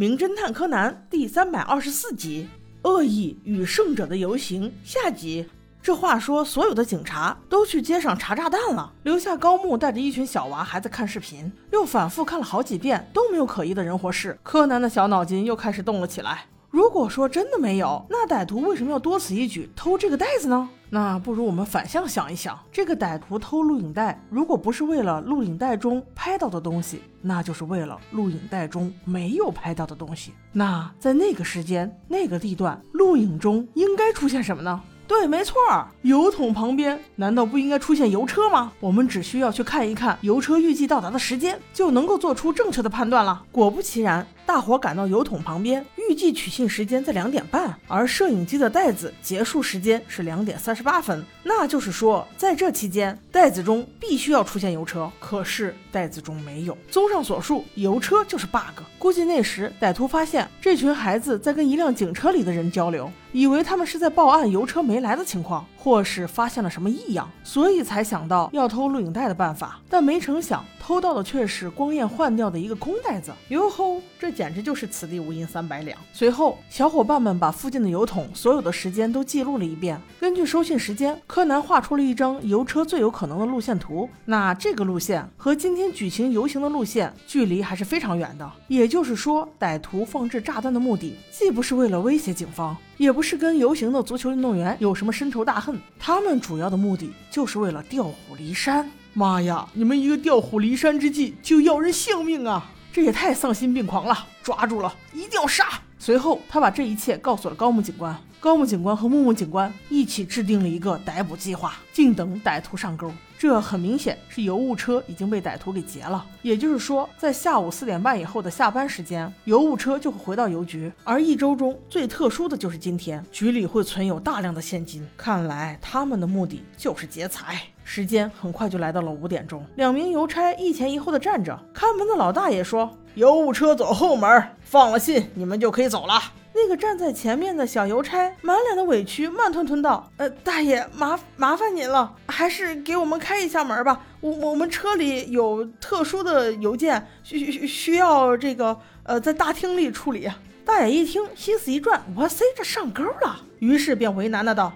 名侦探柯南》第三百二十四集《恶意与胜者的游行》下集。这话说，所有的警察都去街上查炸弹了，留下高木带着一群小娃还在看视频，又反复看了好几遍，都没有可疑的人或事。柯南的小脑筋又开始动了起来。如果说真的没有，那歹徒为什么要多此一举偷这个袋子呢？那不如我们反向想一想，这个歹徒偷录影带，如果不是为了录影带中拍到的东西，那就是为了录影带中没有拍到的东西。那在那个时间、那个地段，录影中应该出现什么呢？对，没错，油桶旁边难道不应该出现油车吗？我们只需要去看一看油车预计到达的时间，就能够做出正确的判断了。果不其然，大伙赶到油桶旁边，预计取信时间在两点半，而摄影机的袋子结束时间是两点三十八分。那就是说，在这期间，袋子中必须要出现油车，可是袋子中没有。综上所述，油车就是 bug。估计那时歹徒发现这群孩子在跟一辆警车里的人交流。以为他们是在报案油车没来的情况，或是发现了什么异样，所以才想到要偷录影带的办法，但没成想偷到的却是光彦换掉的一个空袋子。哟吼，这简直就是此地无银三百两。随后，小伙伴们把附近的油桶所有的时间都记录了一遍。根据收信时间，柯南画出了一张油车最有可能的路线图。那这个路线和今天举行游行的路线距离还是非常远的。也就是说，歹徒放置炸弹的目的，既不是为了威胁警方。也不是跟游行的足球运动员有什么深仇大恨，他们主要的目的就是为了调虎离山。妈呀，你们一个调虎离山之计就要人性命啊！这也太丧心病狂了！抓住了，一定要杀！随后，他把这一切告诉了高木警官。高木警官和木木警官一起制定了一个逮捕计划，静等歹徒上钩。这很明显是油物车已经被歹徒给劫了，也就是说，在下午四点半以后的下班时间，油物车就会回到邮局。而一周中最特殊的就是今天，局里会存有大量的现金。看来他们的目的就是劫财。时间很快就来到了五点钟，两名邮差一前一后的站着。看门的老大爷说：“邮务车走后门，放了信，你们就可以走了。”那个站在前面的小邮差满脸的委屈，慢吞吞道：“呃，大爷，麻麻烦您了，还是给我们开一下门吧。我我们车里有特殊的邮件，需需需要这个呃在大厅里处理。”大爷一听，心思一转，哇塞，这上钩了，于是便为难的道：“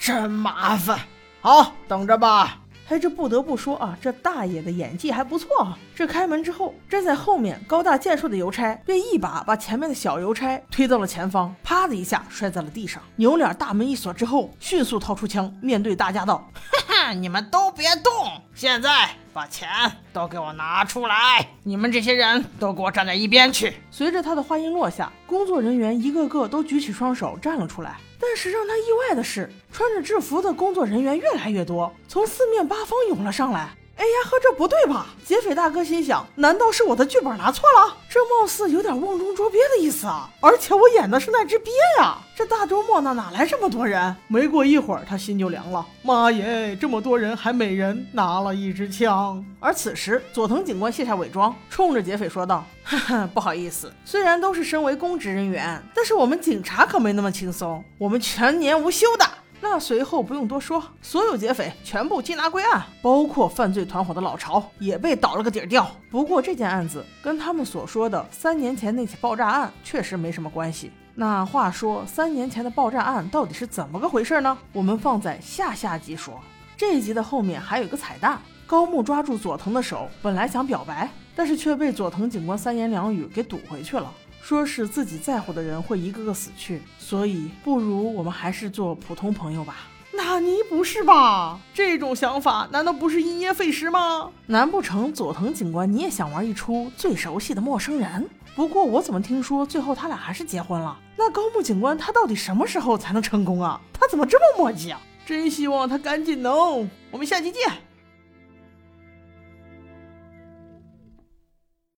真麻烦。”好，等着吧。哎，这不得不说啊，这大爷的演技还不错啊。这开门之后，站在后面高大健硕的邮差便一把把前面的小邮差推到了前方，啪的一下摔在了地上。扭脸大门一锁之后，迅速掏出枪，面对大家道：“哈哈，你们都别动，现在把钱都给我拿出来！你们这些人都给我站在一边去！”随着他的话音落下，工作人员一个个都举起双手站了出来。但是让他意外的是，穿着制服的工作人员越来越多，从四面八方涌了上来。哎呀呵，这不对吧？劫匪大哥心想：难道是我的剧本拿错了？这貌似有点瓮中捉鳖的意思啊！而且我演的是那只鳖呀！这大周末呢，哪来这么多人？没过一会儿，他心就凉了。妈耶，这么多人，还每人拿了一支枪。而此时，佐藤警官卸下伪装，冲着劫匪说道：“哈哈，不好意思，虽然都是身为公职人员，但是我们警察可没那么轻松，我们全年无休的。”那随后不用多说，所有劫匪全部缉拿归案，包括犯罪团伙的老巢也被倒了个底儿掉。不过这件案子跟他们所说的三年前那起爆炸案确实没什么关系。那话说三年前的爆炸案到底是怎么个回事呢？我们放在下下集说。这一集的后面还有一个彩蛋：高木抓住佐藤的手，本来想表白，但是却被佐藤警官三言两语给堵回去了。说是自己在乎的人会一个个死去，所以不如我们还是做普通朋友吧。纳尼不是吧？这种想法难道不是因噎废食吗？难不成佐藤警官你也想玩一出最熟悉的陌生人？不过我怎么听说最后他俩还是结婚了？那高木警官他到底什么时候才能成功啊？他怎么这么磨叽啊？真希望他赶紧能。我们下期见。